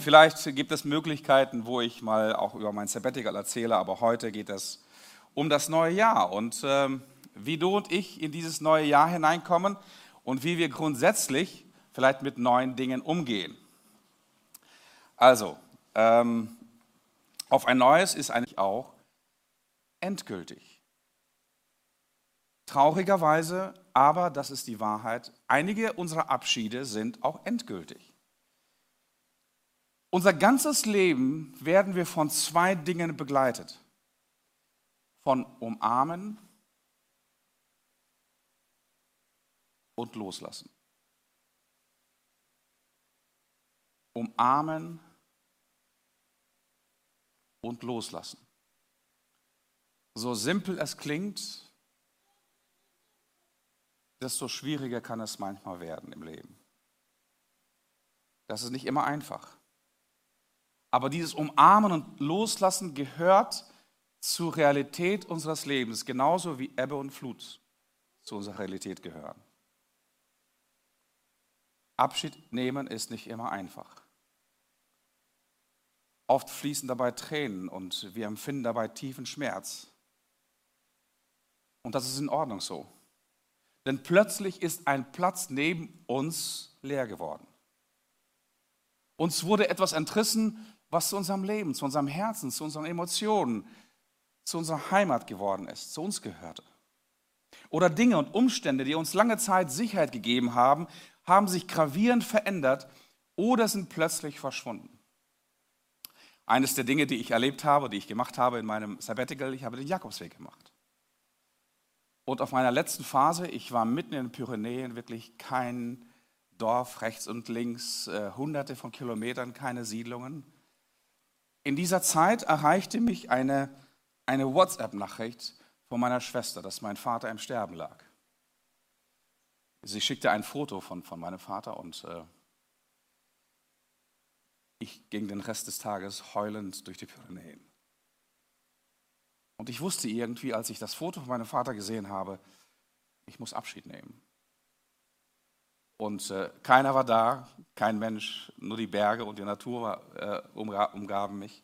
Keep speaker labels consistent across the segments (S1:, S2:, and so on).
S1: vielleicht gibt es Möglichkeiten, wo ich mal auch über mein Sabbatical erzähle, aber heute geht es um das neue Jahr und ähm, wie du und ich in dieses neue Jahr hineinkommen und wie wir grundsätzlich vielleicht mit neuen Dingen umgehen. Also, ähm, auf ein neues ist eigentlich auch endgültig. Traurigerweise, aber das ist die Wahrheit, einige unserer Abschiede sind auch endgültig. Unser ganzes Leben werden wir von zwei Dingen begleitet. Von Umarmen und Loslassen. Umarmen und Loslassen. So simpel es klingt, desto schwieriger kann es manchmal werden im Leben. Das ist nicht immer einfach. Aber dieses Umarmen und Loslassen gehört zur Realität unseres Lebens, genauso wie Ebbe und Flut zu unserer Realität gehören. Abschied nehmen ist nicht immer einfach. Oft fließen dabei Tränen und wir empfinden dabei tiefen Schmerz. Und das ist in Ordnung so. Denn plötzlich ist ein Platz neben uns leer geworden. Uns wurde etwas entrissen, was zu unserem Leben, zu unserem Herzen, zu unseren Emotionen, zu unserer Heimat geworden ist, zu uns gehörte. Oder Dinge und Umstände, die uns lange Zeit Sicherheit gegeben haben, haben sich gravierend verändert oder sind plötzlich verschwunden. Eines der Dinge, die ich erlebt habe, die ich gemacht habe in meinem Sabbatical, ich habe den Jakobsweg gemacht. Und auf meiner letzten Phase, ich war mitten in den Pyrenäen, wirklich kein Dorf rechts und links, äh, hunderte von Kilometern, keine Siedlungen. In dieser Zeit erreichte mich eine, eine WhatsApp-Nachricht von meiner Schwester, dass mein Vater im Sterben lag. Sie schickte ein Foto von, von meinem Vater und äh, ich ging den Rest des Tages heulend durch die Pyrenäen. Und ich wusste irgendwie, als ich das Foto von meinem Vater gesehen habe, ich muss Abschied nehmen. Und äh, keiner war da, kein Mensch, nur die Berge und die Natur äh, umgaben mich.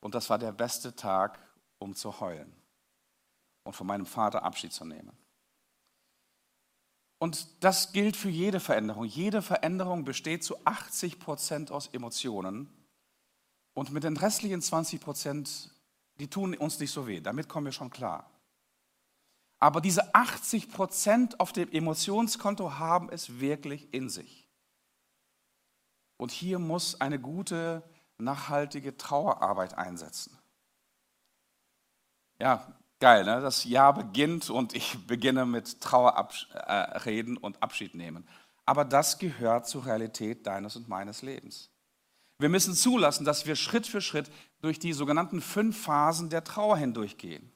S1: Und das war der beste Tag, um zu heulen und von meinem Vater Abschied zu nehmen. Und das gilt für jede Veränderung. Jede Veränderung besteht zu 80 Prozent aus Emotionen. Und mit den restlichen 20 Prozent die tun uns nicht so weh, damit kommen wir schon klar. Aber diese 80 Prozent auf dem Emotionskonto haben es wirklich in sich. Und hier muss eine gute, nachhaltige Trauerarbeit einsetzen. Ja, geil, ne? das Jahr beginnt und ich beginne mit Trauerreden und Abschied nehmen. Aber das gehört zur Realität deines und meines Lebens. Wir müssen zulassen, dass wir Schritt für Schritt durch die sogenannten fünf Phasen der Trauer hindurchgehen.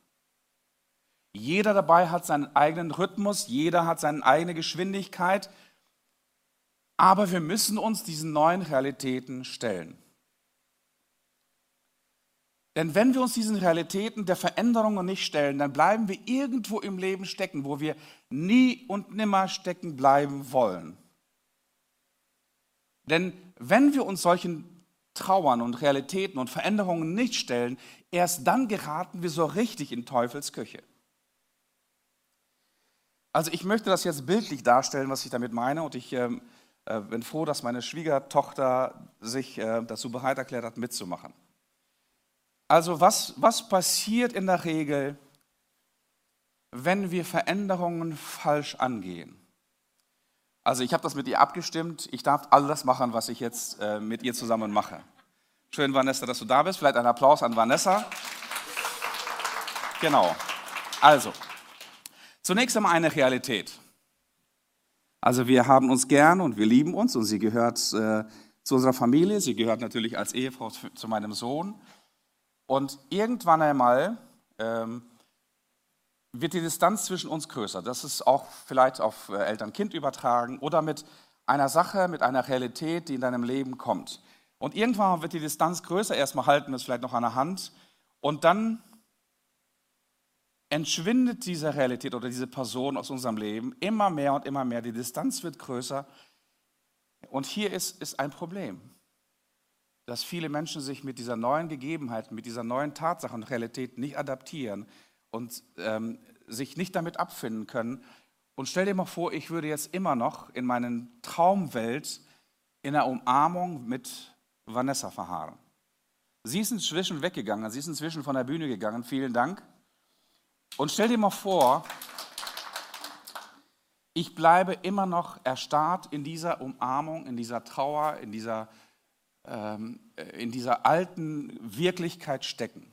S1: Jeder dabei hat seinen eigenen Rhythmus, jeder hat seine eigene Geschwindigkeit, aber wir müssen uns diesen neuen Realitäten stellen. Denn wenn wir uns diesen Realitäten der Veränderungen nicht stellen, dann bleiben wir irgendwo im Leben stecken, wo wir nie und nimmer stecken bleiben wollen. Denn wenn wir uns solchen Trauern und Realitäten und Veränderungen nicht stellen, erst dann geraten wir so richtig in Teufels Küche. Also ich möchte das jetzt bildlich darstellen, was ich damit meine, und ich ähm, äh, bin froh, dass meine Schwiegertochter sich äh, dazu bereit erklärt hat, mitzumachen. Also was, was passiert in der Regel, wenn wir Veränderungen falsch angehen? Also ich habe das mit ihr abgestimmt. Ich darf alles machen, was ich jetzt äh, mit ihr zusammen mache. Schön, Vanessa, dass du da bist. Vielleicht ein Applaus an Vanessa. Genau. Also, zunächst einmal eine Realität. Also wir haben uns gern und wir lieben uns und sie gehört äh, zu unserer Familie. Sie gehört natürlich als Ehefrau zu meinem Sohn. Und irgendwann einmal ähm, wird die Distanz zwischen uns größer. Das ist auch vielleicht auf äh, Eltern-Kind übertragen oder mit einer Sache, mit einer Realität, die in deinem Leben kommt. Und irgendwann wird die Distanz größer, erstmal halten wir es vielleicht noch an der Hand und dann entschwindet diese Realität oder diese Person aus unserem Leben immer mehr und immer mehr. Die Distanz wird größer und hier ist, ist ein Problem. dass viele Menschen sich mit dieser neuen Gegebenheit, mit dieser neuen Tatsache und Realität nicht adaptieren und ähm, sich nicht damit abfinden können. Und stell dir mal vor, ich würde jetzt immer noch in meinen Traumwelt in der Umarmung mit Vanessa verharren. Sie ist inzwischen weggegangen, sie ist inzwischen von der Bühne gegangen, vielen Dank. Und stell dir mal vor, ich bleibe immer noch erstarrt in dieser Umarmung, in dieser Trauer, in dieser, ähm, in dieser alten Wirklichkeit stecken.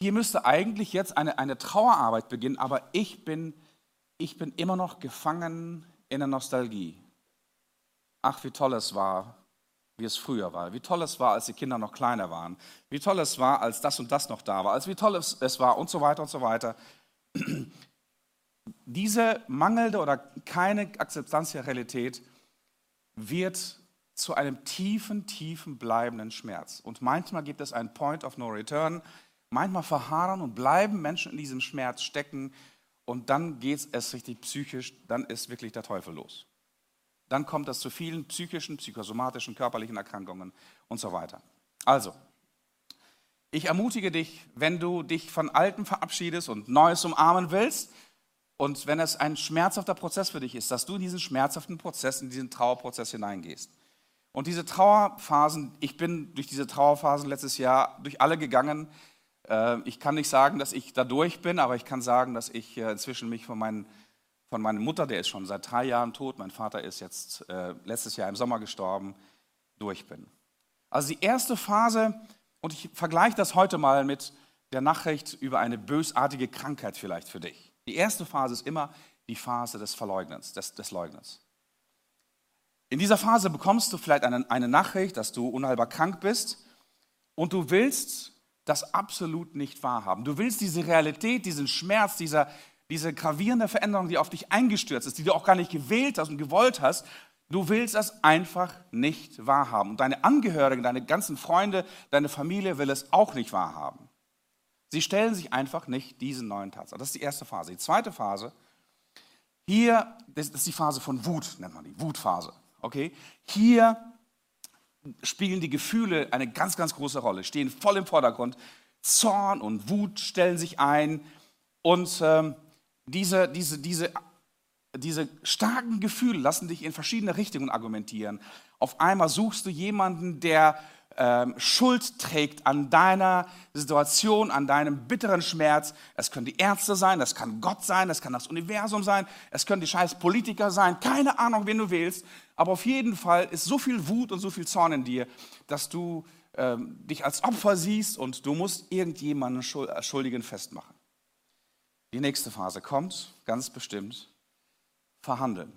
S1: Hier müsste eigentlich jetzt eine, eine Trauerarbeit beginnen, aber ich bin, ich bin immer noch gefangen in der Nostalgie. Ach, wie toll es war, wie es früher war. Wie toll es war, als die Kinder noch kleiner waren. Wie toll es war, als das und das noch da war. Als wie toll es war und so weiter und so weiter. Diese mangelnde oder keine Akzeptanz der Realität wird zu einem tiefen, tiefen bleibenden Schmerz. Und manchmal gibt es einen Point of No Return. Manchmal verharren und bleiben Menschen in diesem Schmerz stecken. Und dann geht es richtig psychisch, dann ist wirklich der Teufel los dann kommt es zu vielen psychischen, psychosomatischen, körperlichen Erkrankungen und so weiter. Also, ich ermutige dich, wenn du dich von Altem verabschiedest und Neues umarmen willst und wenn es ein schmerzhafter Prozess für dich ist, dass du in diesen schmerzhaften Prozess, in diesen Trauerprozess hineingehst. Und diese Trauerphasen, ich bin durch diese Trauerphasen letztes Jahr durch alle gegangen. Äh, ich kann nicht sagen, dass ich da durch bin, aber ich kann sagen, dass ich äh, inzwischen mich von meinen von meiner Mutter, der ist schon seit drei Jahren tot, mein Vater ist jetzt äh, letztes Jahr im Sommer gestorben, durch bin. Also die erste Phase, und ich vergleiche das heute mal mit der Nachricht über eine bösartige Krankheit vielleicht für dich. Die erste Phase ist immer die Phase des Verleugnens, des, des Leugnens. In dieser Phase bekommst du vielleicht eine, eine Nachricht, dass du unheilbar krank bist und du willst das absolut nicht wahrhaben. Du willst diese Realität, diesen Schmerz, dieser, diese gravierende Veränderung, die auf dich eingestürzt ist, die du auch gar nicht gewählt hast und gewollt hast, du willst das einfach nicht wahrhaben. Und deine Angehörigen, deine ganzen Freunde, deine Familie will es auch nicht wahrhaben. Sie stellen sich einfach nicht diesen neuen Tatsachen. Das ist die erste Phase. Die zweite Phase, hier, das ist die Phase von Wut, nennt man die, Wutphase. Okay? Hier spielen die Gefühle eine ganz, ganz große Rolle, stehen voll im Vordergrund. Zorn und Wut stellen sich ein und ähm, diese, diese, diese, diese starken Gefühle lassen dich in verschiedene Richtungen argumentieren. Auf einmal suchst du jemanden, der ähm, Schuld trägt an deiner Situation, an deinem bitteren Schmerz. Es können die Ärzte sein, das kann Gott sein, das kann das Universum sein, es können die scheiß Politiker sein, keine Ahnung, wen du wählst. Aber auf jeden Fall ist so viel Wut und so viel Zorn in dir, dass du ähm, dich als Opfer siehst und du musst irgendjemanden Schuldigen festmachen. Die nächste Phase kommt, ganz bestimmt, verhandeln.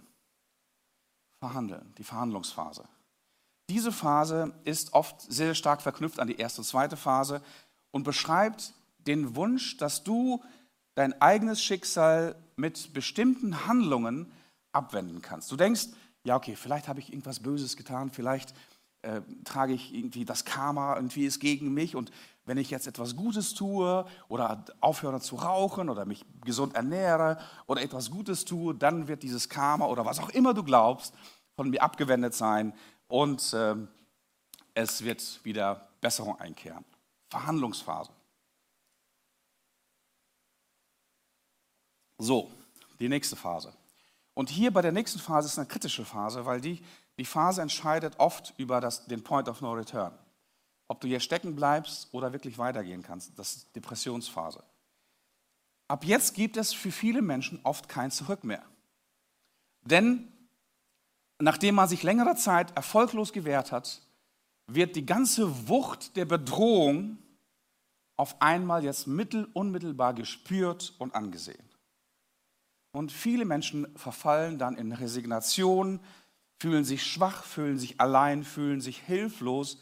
S1: Verhandeln, die Verhandlungsphase. Diese Phase ist oft sehr stark verknüpft an die erste und zweite Phase und beschreibt den Wunsch, dass du dein eigenes Schicksal mit bestimmten Handlungen abwenden kannst. Du denkst, ja, okay, vielleicht habe ich irgendwas Böses getan, vielleicht äh, trage ich irgendwie das Karma, irgendwie ist gegen mich und wenn ich jetzt etwas Gutes tue oder aufhöre zu rauchen oder mich gesund ernähre oder etwas Gutes tue, dann wird dieses Karma oder was auch immer du glaubst von mir abgewendet sein und äh, es wird wieder Besserung einkehren. Verhandlungsphase. So, die nächste Phase. Und hier bei der nächsten Phase ist eine kritische Phase, weil die, die Phase entscheidet oft über das, den Point of No Return ob du hier stecken bleibst oder wirklich weitergehen kannst. Das ist Depressionsphase. Ab jetzt gibt es für viele Menschen oft kein Zurück mehr. Denn nachdem man sich längere Zeit erfolglos gewehrt hat, wird die ganze Wucht der Bedrohung auf einmal jetzt mittel, unmittelbar gespürt und angesehen. Und viele Menschen verfallen dann in Resignation, fühlen sich schwach, fühlen sich allein, fühlen sich hilflos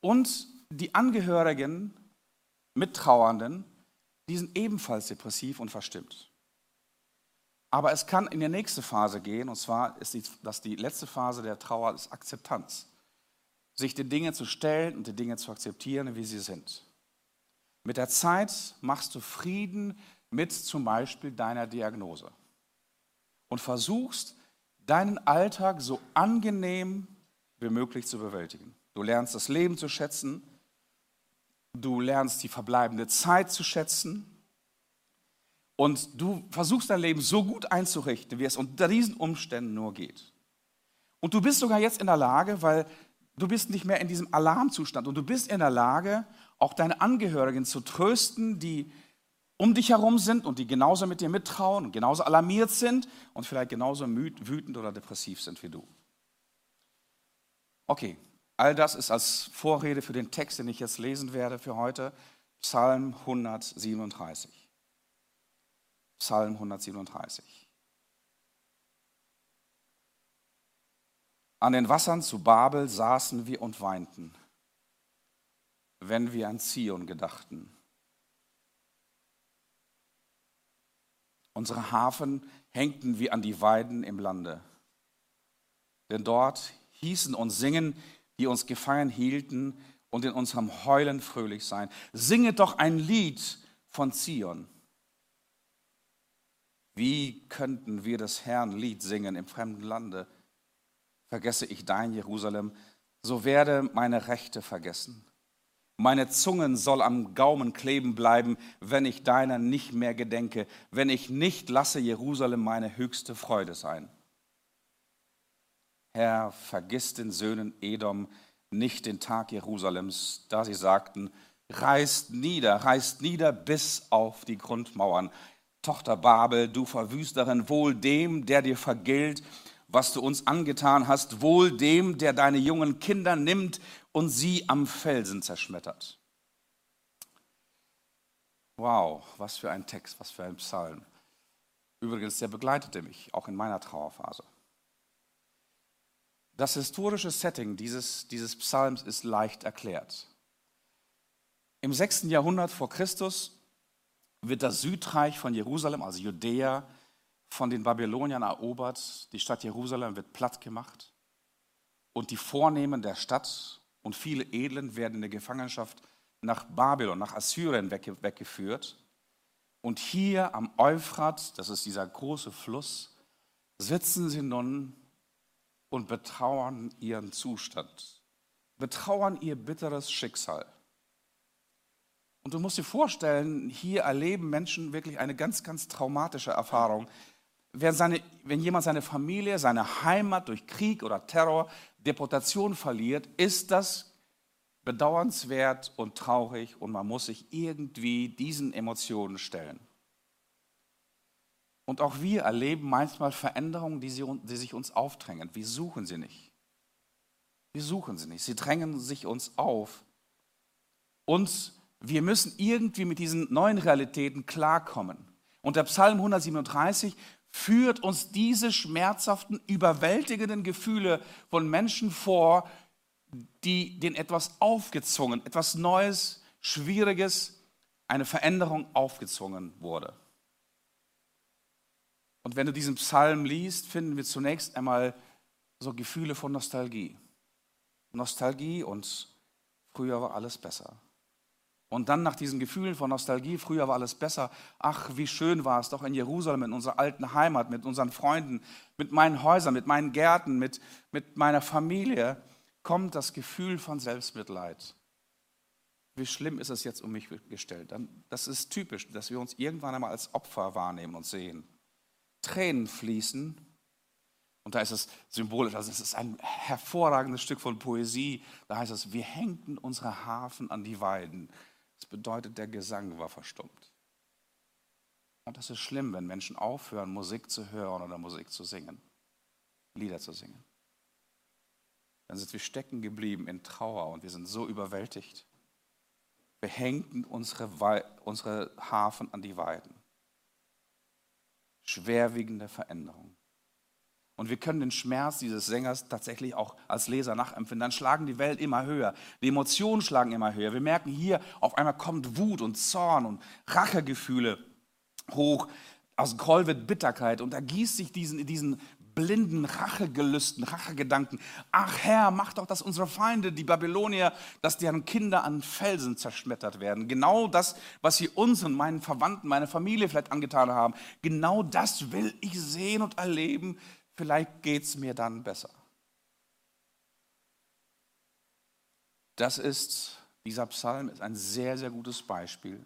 S1: und die Angehörigen, Mittrauernden, die sind ebenfalls depressiv und verstimmt. Aber es kann in die nächste Phase gehen, und zwar ist die, das die letzte Phase der Trauer ist Akzeptanz. Sich den Dingen zu stellen und die Dinge zu akzeptieren, wie sie sind. Mit der Zeit machst du Frieden mit zum Beispiel deiner Diagnose und versuchst, deinen Alltag so angenehm wie möglich zu bewältigen. Du lernst das Leben zu schätzen. Du lernst die verbleibende Zeit zu schätzen. Und du versuchst dein Leben so gut einzurichten, wie es unter diesen Umständen nur geht. Und du bist sogar jetzt in der Lage, weil du bist nicht mehr in diesem Alarmzustand und du bist in der Lage, auch deine Angehörigen zu trösten, die um dich herum sind und die genauso mit dir mittrauen und genauso alarmiert sind und vielleicht genauso wütend oder depressiv sind wie du. Okay, all das ist als Vorrede für den Text, den ich jetzt lesen werde für heute, Psalm 137. Psalm 137. An den Wassern zu Babel saßen wir und weinten, wenn wir an Zion gedachten. Unsere Hafen hängten wir an die Weiden im Lande. Denn dort hießen uns singen, die uns gefangen hielten und in unserem Heulen fröhlich sein. Singe doch ein Lied von Zion. Wie könnten wir das Herrn Lied singen im fremden Lande? Vergesse ich dein Jerusalem, so werde meine Rechte vergessen. Meine Zungen soll am Gaumen kleben bleiben, wenn ich deiner nicht mehr gedenke, wenn ich nicht lasse Jerusalem meine höchste Freude sein. Herr, vergiss den Söhnen Edom nicht den Tag Jerusalems, da sie sagten, reißt nieder, reißt nieder bis auf die Grundmauern. Tochter Babel, du Verwüsterin, wohl dem, der dir vergilt, was du uns angetan hast, wohl dem, der deine jungen Kinder nimmt und sie am Felsen zerschmettert. Wow, was für ein Text, was für ein Psalm. Übrigens, der begleitete mich auch in meiner Trauerphase. Das historische Setting dieses, dieses Psalms ist leicht erklärt. Im 6. Jahrhundert vor Christus wird das Südreich von Jerusalem, also Judäa, von den Babyloniern erobert. Die Stadt Jerusalem wird platt gemacht. Und die Vornehmen der Stadt und viele Edlen werden in der Gefangenschaft nach Babylon, nach Assyrien weggeführt. Und hier am Euphrat, das ist dieser große Fluss, sitzen sie nun und betrauern ihren Zustand, betrauern ihr bitteres Schicksal. Und du musst dir vorstellen, hier erleben Menschen wirklich eine ganz, ganz traumatische Erfahrung. Wenn, seine, wenn jemand seine Familie, seine Heimat durch Krieg oder Terror, Deportation verliert, ist das bedauernswert und traurig und man muss sich irgendwie diesen Emotionen stellen. Und auch wir erleben manchmal Veränderungen, die, sie, die sich uns aufdrängen. Wir suchen sie nicht. Wir suchen sie nicht. Sie drängen sich uns auf. Uns wir müssen irgendwie mit diesen neuen Realitäten klarkommen. Und der Psalm 137 führt uns diese schmerzhaften, überwältigenden Gefühle von Menschen vor, die denen etwas aufgezwungen, etwas Neues, Schwieriges, eine Veränderung aufgezwungen wurde. Und wenn du diesen Psalm liest, finden wir zunächst einmal so Gefühle von Nostalgie. Nostalgie und früher war alles besser. Und dann nach diesen Gefühlen von Nostalgie, früher war alles besser. Ach, wie schön war es doch in Jerusalem, in unserer alten Heimat, mit unseren Freunden, mit meinen Häusern, mit meinen Gärten, mit, mit meiner Familie, kommt das Gefühl von Selbstmitleid. Wie schlimm ist es jetzt um mich gestellt? Das ist typisch, dass wir uns irgendwann einmal als Opfer wahrnehmen und sehen. Tränen fließen. Und da ist es symbolisch, also es ist ein hervorragendes Stück von Poesie. Da heißt es, wir hängten unsere Hafen an die Weiden. Das bedeutet, der Gesang war verstummt. Und das ist schlimm, wenn Menschen aufhören, Musik zu hören oder Musik zu singen, Lieder zu singen. Dann sind wir stecken geblieben in Trauer und wir sind so überwältigt. Wir hängten unsere, unsere Hafen an die Weiden. Schwerwiegende Veränderung. Und wir können den Schmerz dieses Sängers tatsächlich auch als Leser nachempfinden. Dann schlagen die Welt immer höher. Die Emotionen schlagen immer höher. Wir merken hier, auf einmal kommt Wut und Zorn und Rachegefühle hoch. Aus Groll wird Bitterkeit und da gießt sich diesen, diesen blinden Rachegelüsten, Rachegedanken. Ach Herr, mach doch, dass unsere Feinde, die Babylonier, dass deren Kinder an Felsen zerschmettert werden. Genau das, was sie uns und meinen Verwandten, meine Familie vielleicht angetan haben. Genau das will ich sehen und erleben, vielleicht geht es mir dann besser. Das ist, dieser Psalm ist ein sehr, sehr gutes Beispiel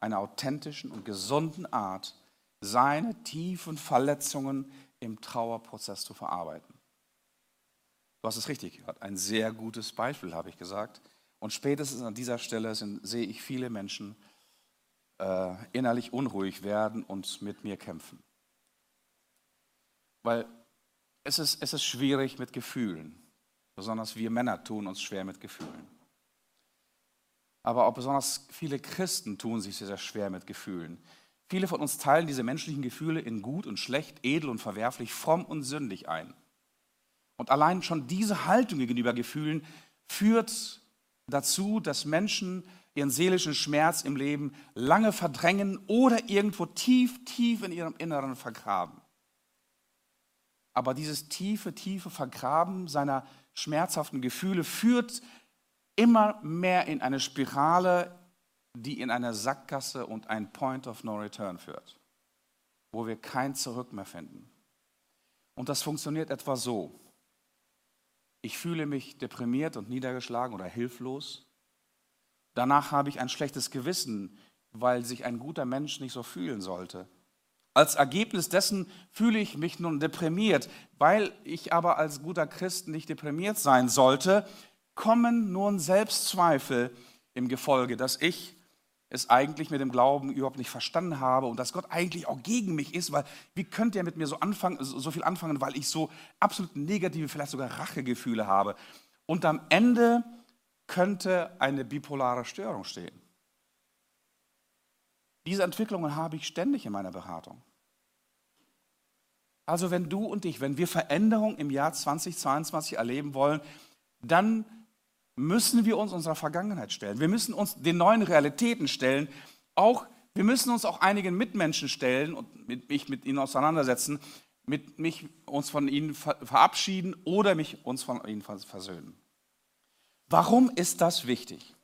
S1: einer authentischen und gesunden Art, seine tiefen Verletzungen im Trauerprozess zu verarbeiten. Du hast es richtig gehört, ein sehr gutes Beispiel, habe ich gesagt. Und spätestens an dieser Stelle sind, sehe ich viele Menschen äh, innerlich unruhig werden und mit mir kämpfen. Weil es ist, es ist schwierig mit Gefühlen. Besonders wir Männer tun uns schwer mit Gefühlen. Aber auch besonders viele Christen tun sich sehr, sehr schwer mit Gefühlen. Viele von uns teilen diese menschlichen Gefühle in gut und schlecht, edel und verwerflich, fromm und sündig ein. Und allein schon diese Haltung gegenüber Gefühlen führt dazu, dass Menschen ihren seelischen Schmerz im Leben lange verdrängen oder irgendwo tief, tief in ihrem Inneren vergraben. Aber dieses tiefe, tiefe Vergraben seiner schmerzhaften Gefühle führt immer mehr in eine Spirale, die in eine Sackgasse und ein Point of No Return führt, wo wir kein Zurück mehr finden. Und das funktioniert etwa so. Ich fühle mich deprimiert und niedergeschlagen oder hilflos. Danach habe ich ein schlechtes Gewissen, weil sich ein guter Mensch nicht so fühlen sollte. Als Ergebnis dessen fühle ich mich nun deprimiert, weil ich aber als guter Christ nicht deprimiert sein sollte, kommen nun Selbstzweifel im Gefolge, dass ich es eigentlich mit dem Glauben überhaupt nicht verstanden habe und dass Gott eigentlich auch gegen mich ist, weil wie könnte er mit mir so, anfangen, so viel anfangen, weil ich so absolut negative, vielleicht sogar Rachegefühle habe. Und am Ende könnte eine bipolare Störung stehen. Diese Entwicklungen habe ich ständig in meiner Beratung. Also wenn du und ich, wenn wir Veränderung im Jahr 2022 erleben wollen, dann müssen wir uns unserer Vergangenheit stellen. Wir müssen uns den neuen Realitäten stellen. Auch, wir müssen uns auch einigen Mitmenschen stellen und mit, mich mit ihnen auseinandersetzen, mit mich uns von ihnen verabschieden oder mich uns von ihnen versöhnen. Warum ist das wichtig?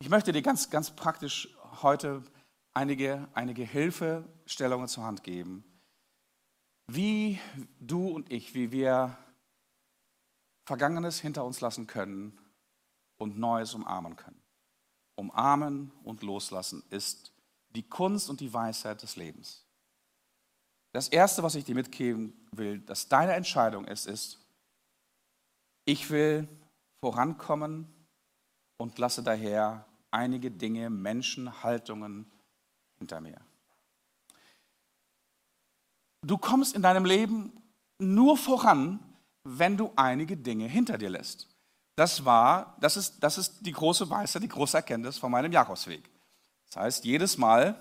S1: Ich möchte dir ganz, ganz praktisch heute einige, einige Hilfestellungen zur Hand geben, wie du und ich, wie wir Vergangenes hinter uns lassen können und Neues umarmen können. Umarmen und loslassen ist die Kunst und die Weisheit des Lebens. Das Erste, was ich dir mitgeben will, dass deine Entscheidung ist, ist, ich will vorankommen und lasse daher einige Dinge, Menschen, Haltungen hinter mir. Du kommst in deinem Leben nur voran, wenn du einige Dinge hinter dir lässt. Das war, das ist, das ist die große Weisheit, die große Erkenntnis von meinem Jakobsweg. Das heißt, jedes Mal,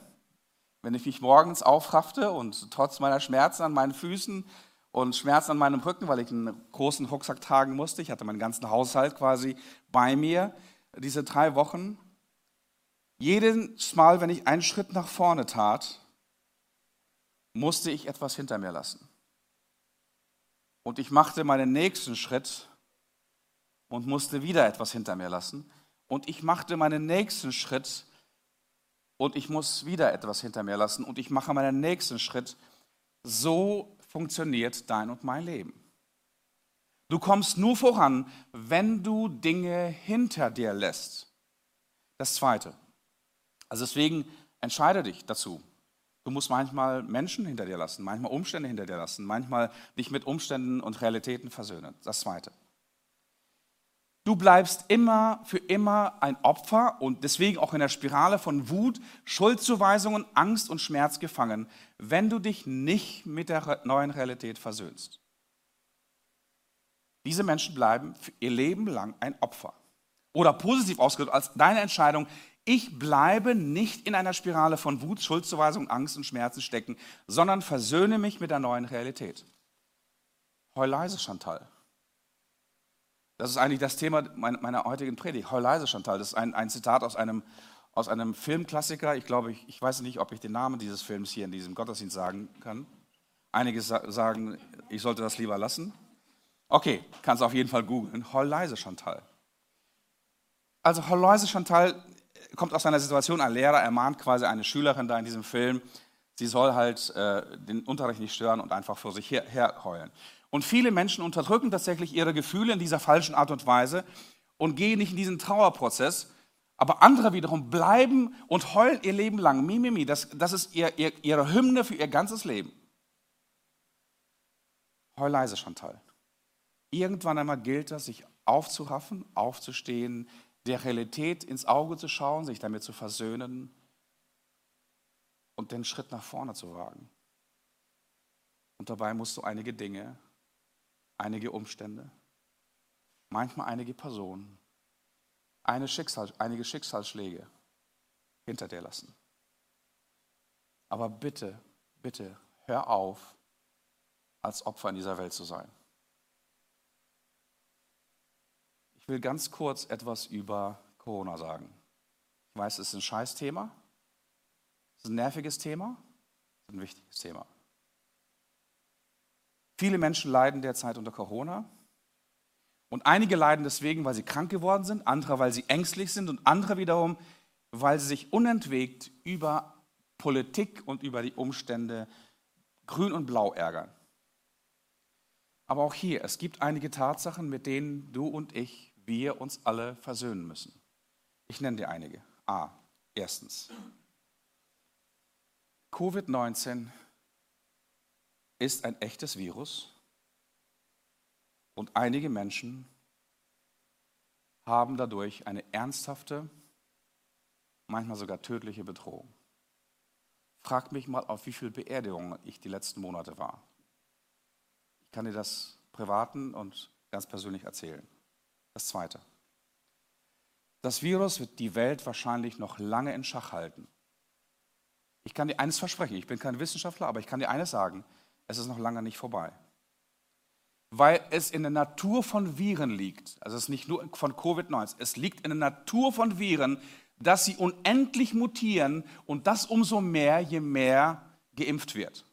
S1: wenn ich mich morgens aufraffte und trotz meiner Schmerzen an meinen Füßen und Schmerzen an meinem Rücken, weil ich einen großen Rucksack tragen musste, ich hatte meinen ganzen Haushalt quasi bei mir, diese drei Wochen, jedes Mal, wenn ich einen Schritt nach vorne tat, musste ich etwas hinter mir lassen. Und ich machte meinen nächsten Schritt und musste wieder etwas hinter mir lassen. Und ich machte meinen nächsten Schritt und ich muss wieder etwas hinter mir lassen. Und ich mache meinen nächsten Schritt. So funktioniert dein und mein Leben. Du kommst nur voran, wenn du Dinge hinter dir lässt. Das Zweite. Also deswegen entscheide dich dazu. Du musst manchmal Menschen hinter dir lassen, manchmal Umstände hinter dir lassen, manchmal dich mit Umständen und Realitäten versöhnen. Das Zweite. Du bleibst immer für immer ein Opfer und deswegen auch in der Spirale von Wut, Schuldzuweisungen, Angst und Schmerz gefangen, wenn du dich nicht mit der neuen Realität versöhnst. Diese Menschen bleiben ihr Leben lang ein Opfer. Oder positiv ausgedrückt als deine Entscheidung, ich bleibe nicht in einer Spirale von Wut, Schuldzuweisung, Angst und Schmerzen stecken, sondern versöhne mich mit der neuen Realität. Heul leise, Chantal. Das ist eigentlich das Thema meiner heutigen Predigt. Heul leise, Chantal. Das ist ein, ein Zitat aus einem, aus einem Filmklassiker. Ich glaube, ich, ich weiß nicht, ob ich den Namen dieses Films hier in diesem Gottesdienst sagen kann. Einige sagen, ich sollte das lieber lassen. Okay, kannst auf jeden Fall googeln. Heul leise, Chantal. Also Heul leise, Chantal kommt aus einer Situation, ein Lehrer ermahnt quasi eine Schülerin da in diesem Film, sie soll halt äh, den Unterricht nicht stören und einfach vor sich her, her heulen. Und viele Menschen unterdrücken tatsächlich ihre Gefühle in dieser falschen Art und Weise und gehen nicht in diesen Trauerprozess. Aber andere wiederum bleiben und heulen ihr Leben lang. Mi, mi, mi. Das, das ist ihr, ihr, ihre Hymne für ihr ganzes Leben. Heul leise, Chantal. Irgendwann einmal gilt es, sich aufzuraffen, aufzustehen, der Realität ins Auge zu schauen, sich damit zu versöhnen und den Schritt nach vorne zu wagen. Und dabei musst du einige Dinge, einige Umstände, manchmal einige Personen, eine Schicksal, einige Schicksalsschläge hinter dir lassen. Aber bitte, bitte, hör auf, als Opfer in dieser Welt zu sein. Ich will ganz kurz etwas über Corona sagen. Ich weiß, es ist ein Scheißthema, es ist ein nerviges Thema, es ist ein wichtiges Thema. Viele Menschen leiden derzeit unter Corona. Und einige leiden deswegen, weil sie krank geworden sind, andere, weil sie ängstlich sind und andere wiederum, weil sie sich unentwegt über Politik und über die Umstände grün und blau ärgern. Aber auch hier, es gibt einige Tatsachen, mit denen du und ich, wir uns alle versöhnen müssen. Ich nenne dir einige. A. Erstens. Covid-19 ist ein echtes Virus und einige Menschen haben dadurch eine ernsthafte, manchmal sogar tödliche Bedrohung. Frag mich mal, auf wie viele Beerdigungen ich die letzten Monate war. Ich kann dir das privaten und ganz persönlich erzählen. Das Zweite. Das Virus wird die Welt wahrscheinlich noch lange in Schach halten. Ich kann dir eines versprechen, ich bin kein Wissenschaftler, aber ich kann dir eines sagen, es ist noch lange nicht vorbei. Weil es in der Natur von Viren liegt, also es ist nicht nur von Covid-19, es liegt in der Natur von Viren, dass sie unendlich mutieren und das umso mehr, je mehr geimpft wird.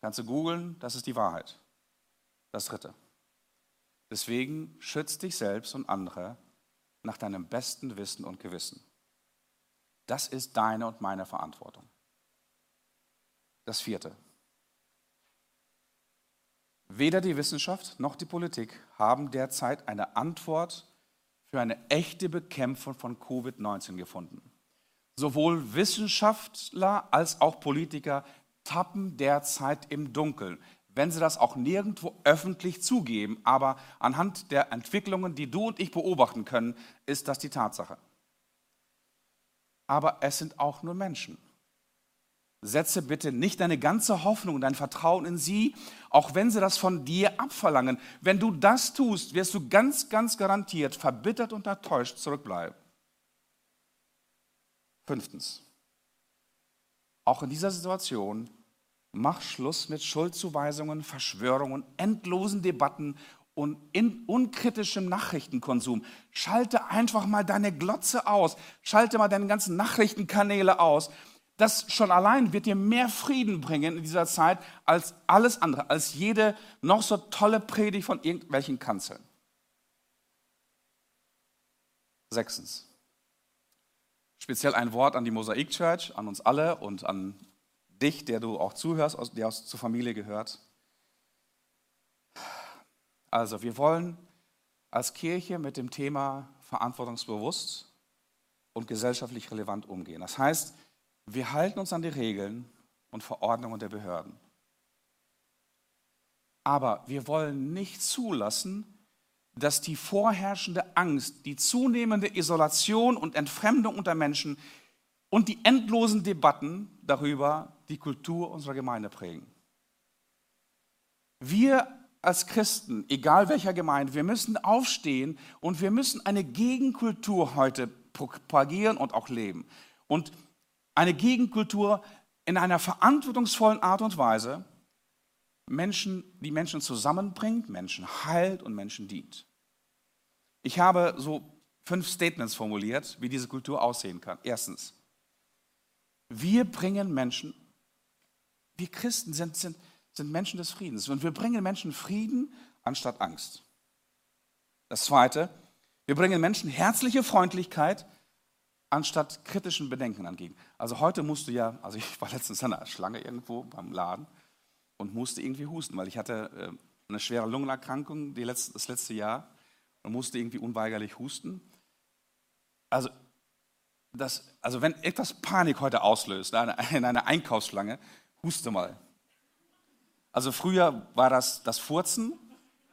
S1: Kannst du googeln, das ist die Wahrheit. Das dritte. Deswegen schütz dich selbst und andere nach deinem besten Wissen und Gewissen. Das ist deine und meine Verantwortung. Das vierte. Weder die Wissenschaft noch die Politik haben derzeit eine Antwort für eine echte Bekämpfung von Covid-19 gefunden. Sowohl Wissenschaftler als auch Politiker tappen derzeit im Dunkeln, wenn sie das auch nirgendwo öffentlich zugeben. Aber anhand der Entwicklungen, die du und ich beobachten können, ist das die Tatsache. Aber es sind auch nur Menschen. Setze bitte nicht deine ganze Hoffnung dein Vertrauen in sie, auch wenn sie das von dir abverlangen. Wenn du das tust, wirst du ganz, ganz garantiert verbittert und enttäuscht zurückbleiben. Fünftens. Auch in dieser Situation mach Schluss mit Schuldzuweisungen, Verschwörungen, endlosen Debatten und unkritischem Nachrichtenkonsum. Schalte einfach mal deine Glotze aus. Schalte mal deine ganzen Nachrichtenkanäle aus das schon allein wird dir mehr Frieden bringen in dieser Zeit als alles andere, als jede noch so tolle Predigt von irgendwelchen Kanzeln. Sechstens. Speziell ein Wort an die Mosaik Church, an uns alle und an dich, der du auch zuhörst, der aus zur Familie gehört. Also, wir wollen als Kirche mit dem Thema verantwortungsbewusst und gesellschaftlich relevant umgehen. Das heißt, wir halten uns an die Regeln und Verordnungen der Behörden. Aber wir wollen nicht zulassen, dass die vorherrschende Angst, die zunehmende Isolation und Entfremdung unter Menschen und die endlosen Debatten darüber die Kultur unserer Gemeinde prägen. Wir als Christen, egal welcher Gemeinde, wir müssen aufstehen und wir müssen eine Gegenkultur heute propagieren und auch leben. Und eine Gegenkultur in einer verantwortungsvollen Art und Weise Menschen, die Menschen zusammenbringt, Menschen heilt und Menschen dient. Ich habe so fünf Statements formuliert, wie diese Kultur aussehen kann. Erstens, wir bringen Menschen, wir Christen sind, sind, sind Menschen des Friedens und wir bringen Menschen Frieden anstatt Angst. Das Zweite, wir bringen Menschen herzliche Freundlichkeit anstatt kritischen Bedenken angehen. Also heute musst du ja, also ich war letztens an einer Schlange irgendwo beim Laden und musste irgendwie husten, weil ich hatte eine schwere Lungenerkrankung das letzte Jahr und musste irgendwie unweigerlich husten. Also, das, also wenn etwas Panik heute auslöst in einer Einkaufsschlange, huste mal. Also früher war das das Furzen.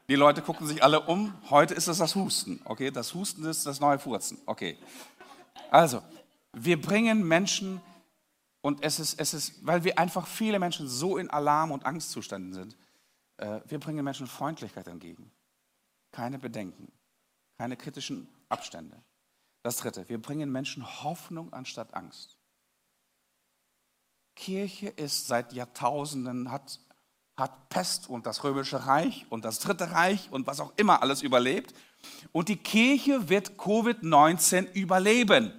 S1: Die Leute gucken sich alle um. Heute ist es das Husten. Okay, das Husten ist das neue Furzen. Okay. Also, wir bringen Menschen und es ist, es ist, weil wir einfach viele Menschen so in Alarm- und Angstzuständen sind, äh, wir bringen Menschen Freundlichkeit entgegen. Keine Bedenken, keine kritischen Abstände. Das dritte, wir bringen Menschen Hoffnung anstatt Angst. Kirche ist seit Jahrtausenden, hat, hat Pest und das Römische Reich und das Dritte Reich und was auch immer alles überlebt. Und die Kirche wird Covid-19 überleben.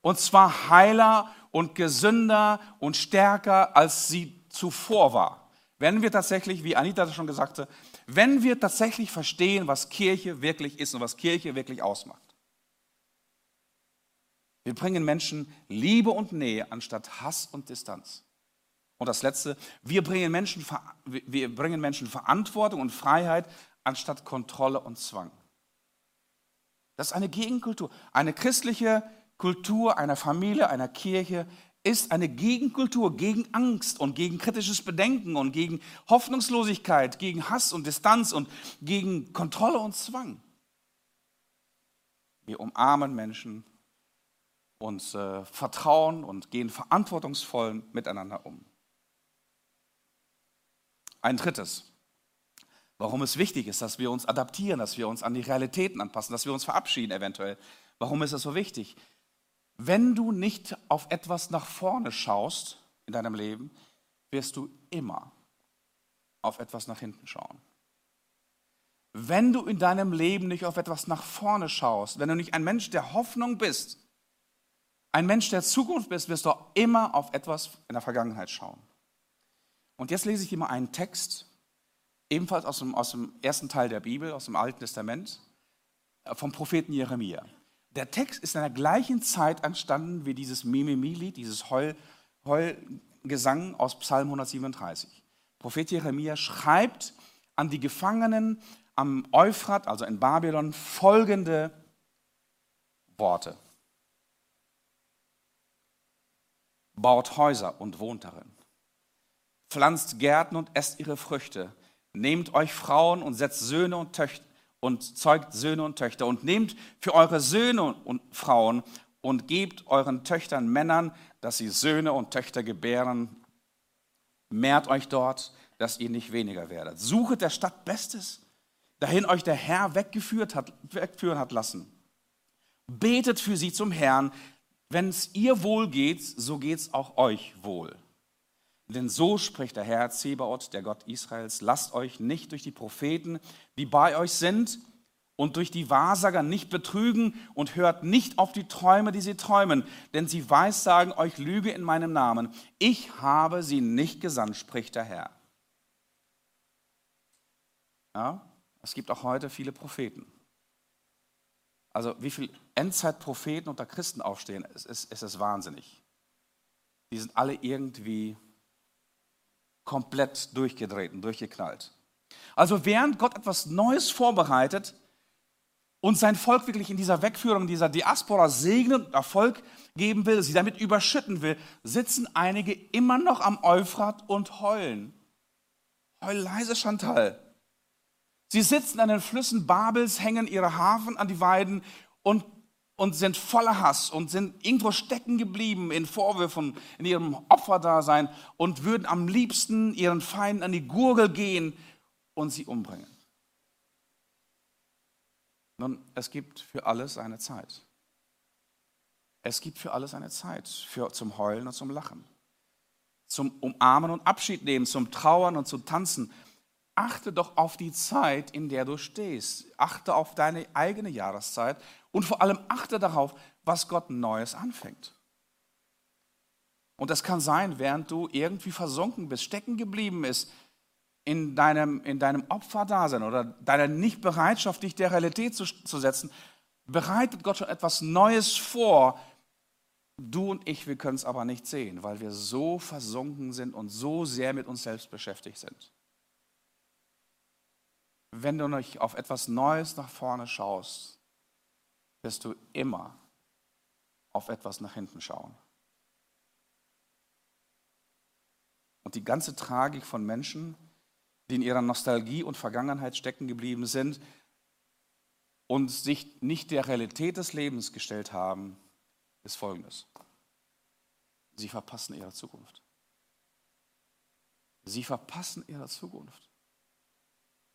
S1: Und zwar heiler und gesünder und stärker, als sie zuvor war. Wenn wir tatsächlich, wie Anita das schon gesagt hat, wenn wir tatsächlich verstehen, was Kirche wirklich ist und was Kirche wirklich ausmacht. Wir bringen Menschen Liebe und Nähe anstatt Hass und Distanz. Und das Letzte, wir bringen Menschen, wir bringen Menschen Verantwortung und Freiheit anstatt Kontrolle und Zwang. Das ist eine Gegenkultur. Eine christliche Kultur einer Familie, einer Kirche ist eine Gegenkultur gegen Angst und gegen kritisches Bedenken und gegen Hoffnungslosigkeit, gegen Hass und Distanz und gegen Kontrolle und Zwang. Wir umarmen Menschen und äh, vertrauen und gehen verantwortungsvoll miteinander um. Ein drittes, warum es wichtig ist, dass wir uns adaptieren, dass wir uns an die Realitäten anpassen, dass wir uns verabschieden eventuell. Warum ist das so wichtig? Wenn du nicht auf etwas nach vorne schaust in deinem Leben, wirst du immer auf etwas nach hinten schauen. Wenn du in deinem Leben nicht auf etwas nach vorne schaust, wenn du nicht ein Mensch der Hoffnung bist, ein Mensch der Zukunft bist, wirst du immer auf etwas in der Vergangenheit schauen. Und jetzt lese ich immer einen Text, ebenfalls aus dem, aus dem ersten Teil der Bibel, aus dem Alten Testament, äh, vom Propheten Jeremia. Der Text ist in der gleichen Zeit entstanden wie dieses Mimimi-Lied, dieses Heul, Heulgesang aus Psalm 137. Prophet Jeremia schreibt an die Gefangenen am Euphrat, also in Babylon, folgende Worte. Baut Häuser und wohnt darin. Pflanzt Gärten und esst ihre Früchte. Nehmt euch Frauen und setzt Söhne und Töchter und zeugt Söhne und Töchter und nehmt für eure Söhne und Frauen und gebt euren Töchtern Männern, dass sie Söhne und Töchter gebären. Mehrt euch dort, dass ihr nicht weniger werdet. Suchet der Stadt Bestes, dahin euch der Herr weggeführt hat, wegführen hat lassen. Betet für sie zum Herrn. Wenn es ihr wohl geht, so geht es auch euch wohl. Denn so spricht der Herr Zebaoth, der Gott Israels, lasst euch nicht durch die Propheten, die bei euch sind, und durch die Wahrsager nicht betrügen und hört nicht auf die Träume, die sie träumen, denn sie weissagen euch Lüge in meinem Namen. Ich habe sie nicht gesandt, spricht der Herr. Ja, es gibt auch heute viele Propheten. Also wie viele Endzeitpropheten unter Christen aufstehen, es ist, es ist wahnsinnig. Die sind alle irgendwie komplett durchgedreht und durchgeknallt. Also während Gott etwas Neues vorbereitet und sein Volk wirklich in dieser Wegführung, dieser Diaspora segnen und Erfolg geben will, sie damit überschütten will, sitzen einige immer noch am Euphrat und heulen. Heul leise, Chantal. Sie sitzen an den Flüssen Babels, hängen ihre Hafen an die Weiden und und sind voller Hass und sind irgendwo stecken geblieben in Vorwürfen, in ihrem Opferdasein und würden am liebsten ihren Feinden an die Gurgel gehen und sie umbringen. Nun, es gibt für alles eine Zeit. Es gibt für alles eine Zeit, für, zum Heulen und zum Lachen, zum Umarmen und Abschied nehmen, zum Trauern und zum Tanzen. Achte doch auf die Zeit, in der du stehst. Achte auf deine eigene Jahreszeit und vor allem achte darauf, was Gott Neues anfängt. Und das kann sein, während du irgendwie versunken bist, stecken geblieben ist in deinem, in deinem Opferdasein oder deiner Nichtbereitschaft, dich der Realität zu, zu setzen, bereitet Gott schon etwas Neues vor. Du und ich, wir können es aber nicht sehen, weil wir so versunken sind und so sehr mit uns selbst beschäftigt sind. wenn du nicht auf etwas Neues nach vorne schaust, wirst du immer auf etwas nach hinten schauen. Und die ganze Tragik von Menschen, die in ihrer Nostalgie und Vergangenheit stecken geblieben sind und sich nicht der Realität des Lebens gestellt haben, ist folgendes. Sie verpassen ihre Zukunft. Sie verpassen ihre Zukunft.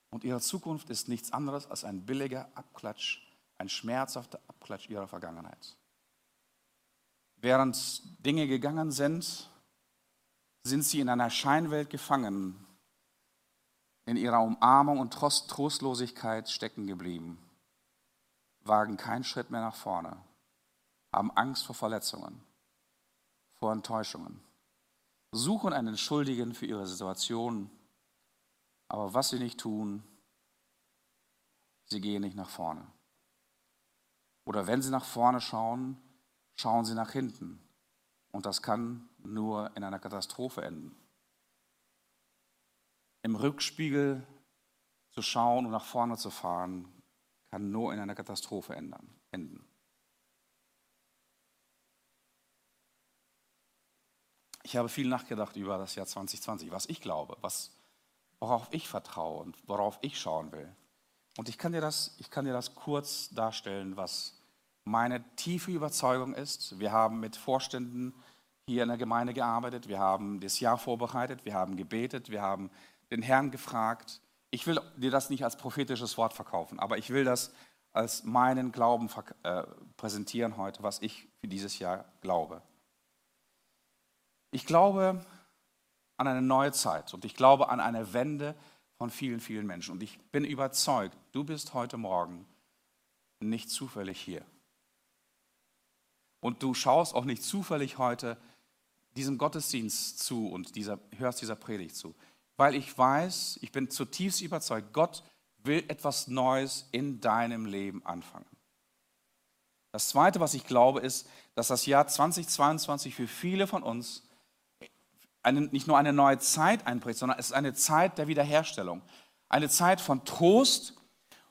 S1: Und ihre Zukunft ist nichts anderes als ein billiger Abklatsch, ein schmerzhafter Abklatsch ihrer Vergangenheit. Während Dinge gegangen sind, sind sie in einer Scheinwelt gefangen, in ihrer Umarmung und Trostlosigkeit stecken geblieben, wagen keinen Schritt mehr nach vorne, haben Angst vor Verletzungen, vor Enttäuschungen, suchen einen Schuldigen für ihre Situation, aber was sie nicht tun, sie gehen nicht nach vorne. Oder wenn sie nach vorne schauen, schauen sie nach hinten. Und das kann nur in einer Katastrophe enden. Im Rückspiegel zu schauen und nach vorne zu fahren, kann nur in einer Katastrophe enden. Ich habe viel nachgedacht über das Jahr 2020, was ich glaube, was, worauf ich vertraue und worauf ich schauen will. Und ich kann dir das, ich kann dir das kurz darstellen, was meine tiefe Überzeugung ist. Wir haben mit Vorständen hier in der Gemeinde gearbeitet, wir haben das Jahr vorbereitet, wir haben gebetet, wir haben den Herrn gefragt. Ich will dir das nicht als prophetisches Wort verkaufen, aber ich will das als meinen Glauben äh, präsentieren heute, was ich für dieses Jahr glaube. Ich glaube an eine neue Zeit und ich glaube an eine Wende von vielen, vielen Menschen. Und ich bin überzeugt, du bist heute Morgen nicht zufällig hier. Und du schaust auch nicht zufällig heute diesem Gottesdienst zu und dieser, hörst dieser Predigt zu. Weil ich weiß, ich bin zutiefst überzeugt, Gott will etwas Neues in deinem Leben anfangen. Das Zweite, was ich glaube, ist, dass das Jahr 2022 für viele von uns eine, nicht nur eine neue Zeit einbricht, sondern es ist eine Zeit der Wiederherstellung. Eine Zeit von Trost,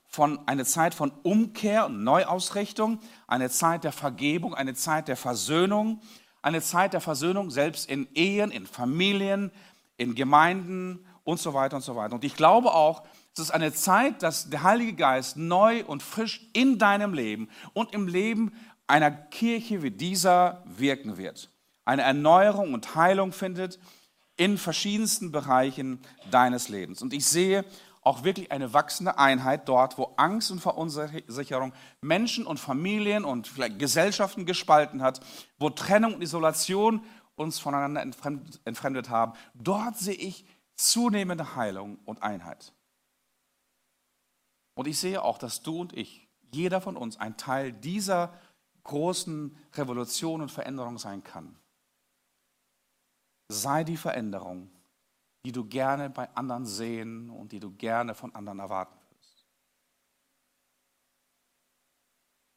S1: von, eine Zeit von Umkehr und Neuausrichtung, eine Zeit der Vergebung, eine Zeit der Versöhnung, eine Zeit der Versöhnung selbst in Ehen, in Familien, in Gemeinden und so weiter und so weiter. Und ich glaube auch, es ist eine Zeit, dass der Heilige Geist neu und frisch in deinem Leben und im Leben einer Kirche wie dieser wirken wird. Eine Erneuerung und Heilung findet in verschiedensten Bereichen deines Lebens. Und ich sehe auch wirklich eine wachsende Einheit dort, wo Angst und Verunsicherung Menschen und Familien und vielleicht Gesellschaften gespalten hat, wo Trennung und Isolation uns voneinander entfremdet haben. Dort sehe ich zunehmende Heilung und Einheit. Und ich sehe auch, dass du und ich, jeder von uns, ein Teil dieser großen Revolution und Veränderung sein kann. Sei die Veränderung, die du gerne bei anderen sehen und die du gerne von anderen erwarten würdest.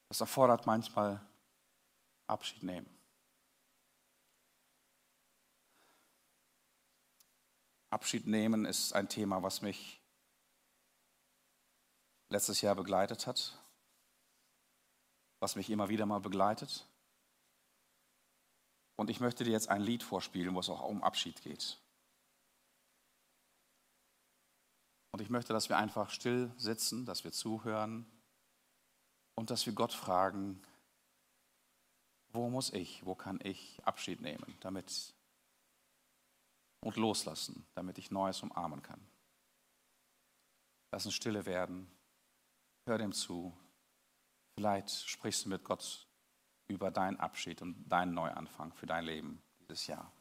S1: Das erfordert manchmal Abschied nehmen. Abschied nehmen ist ein Thema, was mich letztes Jahr begleitet hat, was mich immer wieder mal begleitet. Und ich möchte dir jetzt ein Lied vorspielen, wo es auch um Abschied geht. Und ich möchte, dass wir einfach still sitzen, dass wir zuhören und dass wir Gott fragen, wo muss ich, wo kann ich Abschied nehmen, damit und loslassen, damit ich Neues umarmen kann. Lass uns stille werden, hör dem zu. Vielleicht sprichst du mit Gott über deinen Abschied und deinen Neuanfang für dein Leben dieses Jahr.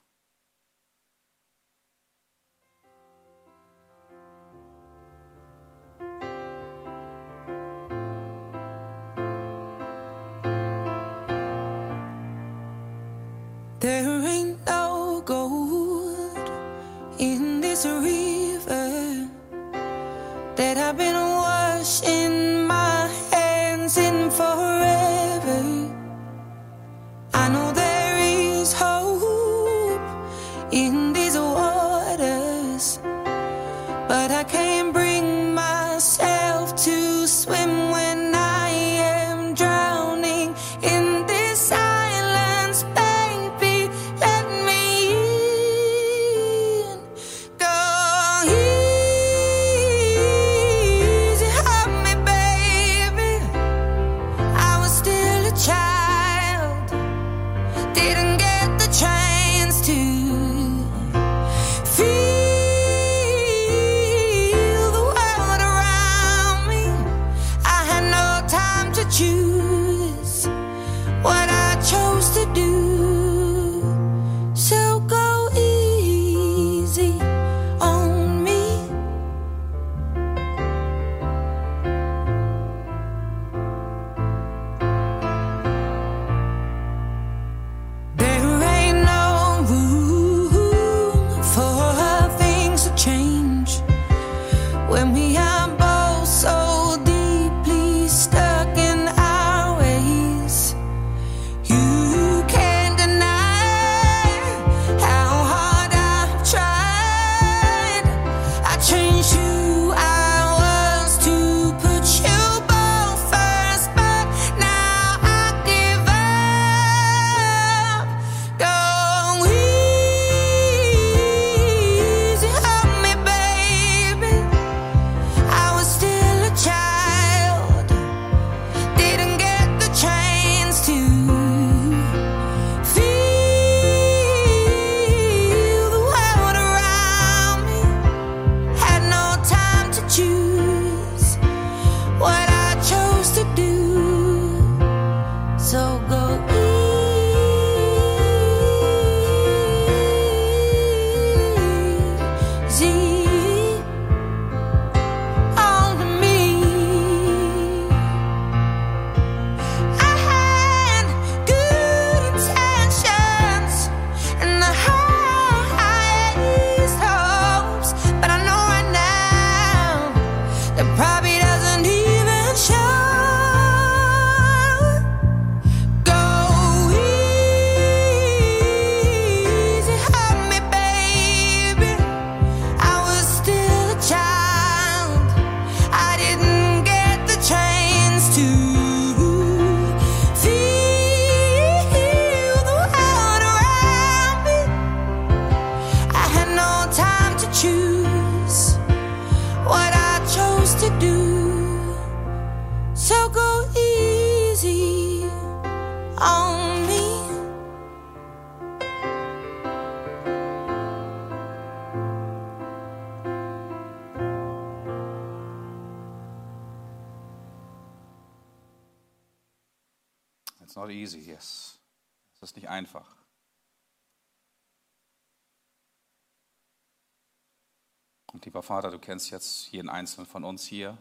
S1: Lieber Vater, du kennst jetzt jeden einzelnen von uns hier.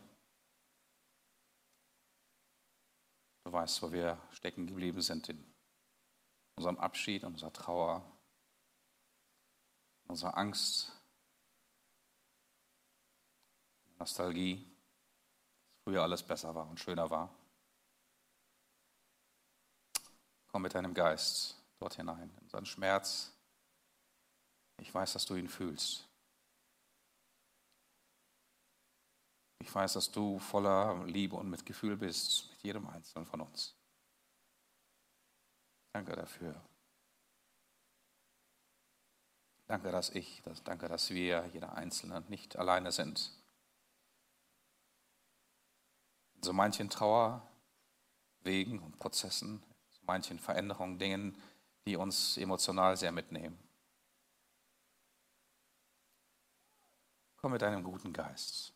S1: Du weißt, wo wir stecken geblieben sind in unserem Abschied, in unserer Trauer, in unserer Angst, Nostalgie, dass früher alles besser war und schöner war. Komm mit deinem Geist dort hinein, in unseren Schmerz. Ich weiß, dass du ihn fühlst. Ich weiß, dass du voller Liebe und Mitgefühl bist mit jedem Einzelnen von uns. Danke dafür. Danke, dass ich, dass, danke, dass wir, jeder Einzelne, nicht alleine sind. In so manchen Trauerwegen und Prozessen, so manchen Veränderungen, Dingen, die uns emotional sehr mitnehmen. Komm mit deinem guten Geist.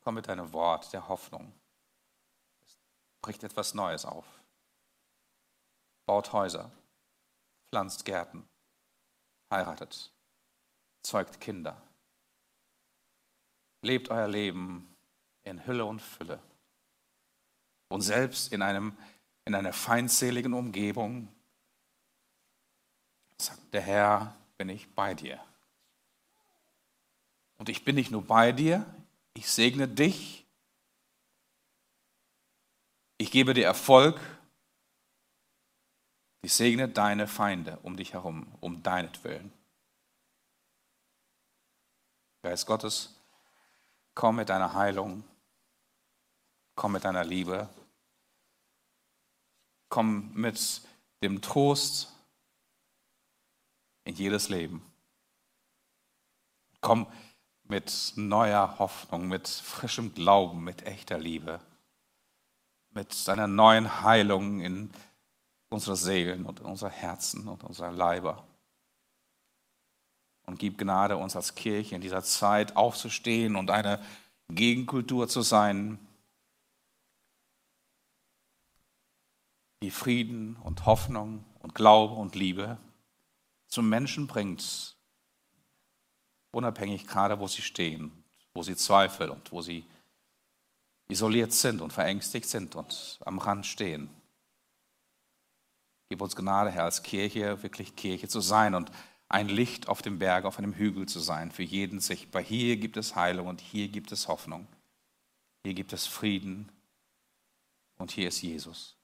S1: Komm mit deinem Wort der Hoffnung. Es bricht etwas Neues auf. Baut Häuser, pflanzt Gärten, heiratet, zeugt Kinder. Lebt euer Leben in Hülle und Fülle. Und selbst in, einem, in einer feindseligen Umgebung sagt der Herr, bin ich bei dir. Und ich bin nicht nur bei dir, ich segne dich, ich gebe dir Erfolg, ich segne deine Feinde um dich herum, um deinetwillen. Geist Gottes, Komm mit deiner Heilung. Komm mit deiner Liebe. Komm mit dem Trost in jedes Leben. Komm mit neuer Hoffnung, mit frischem Glauben, mit echter Liebe, mit seiner neuen Heilung in unsere Seelen und unsere Herzen und unsere Leiber. Und gib Gnade uns als Kirche in dieser Zeit aufzustehen und eine Gegenkultur zu sein, die Frieden und Hoffnung und Glaube und Liebe zum Menschen bringt, unabhängig gerade, wo sie stehen, wo sie zweifeln und wo sie isoliert sind und verängstigt sind und am Rand stehen. Gib uns Gnade, Herr, als Kirche wirklich Kirche zu sein und ein Licht auf dem Berg, auf einem Hügel zu sein, für jeden sichtbar. Hier gibt es Heilung und hier gibt es Hoffnung. Hier gibt es Frieden und hier ist Jesus,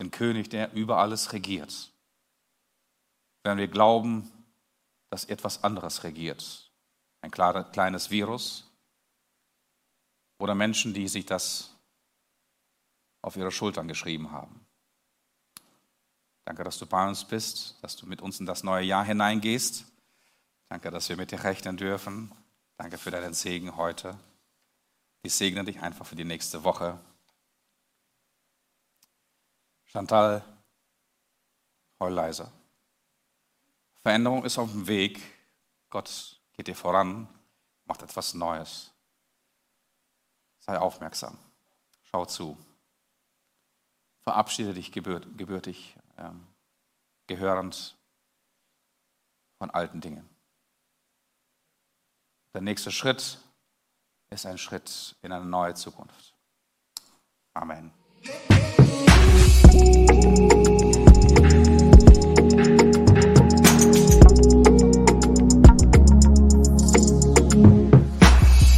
S1: den König, der über alles regiert. Wenn wir glauben, dass etwas anderes regiert, ein kleines Virus oder Menschen, die sich das auf ihre Schultern geschrieben haben. Danke, dass du bei uns bist, dass du mit uns in das neue Jahr hineingehst. Danke, dass wir mit dir rechnen dürfen. Danke für deinen Segen heute. Ich segne dich einfach für die nächste Woche. Chantal, heul leise. Veränderung ist auf dem Weg. Gott geht dir voran, macht etwas Neues. Sei aufmerksam. Schau zu. Verabschiede dich gebürtig ähm, gehörend von alten Dingen. Der nächste Schritt ist ein Schritt in eine neue Zukunft. Amen.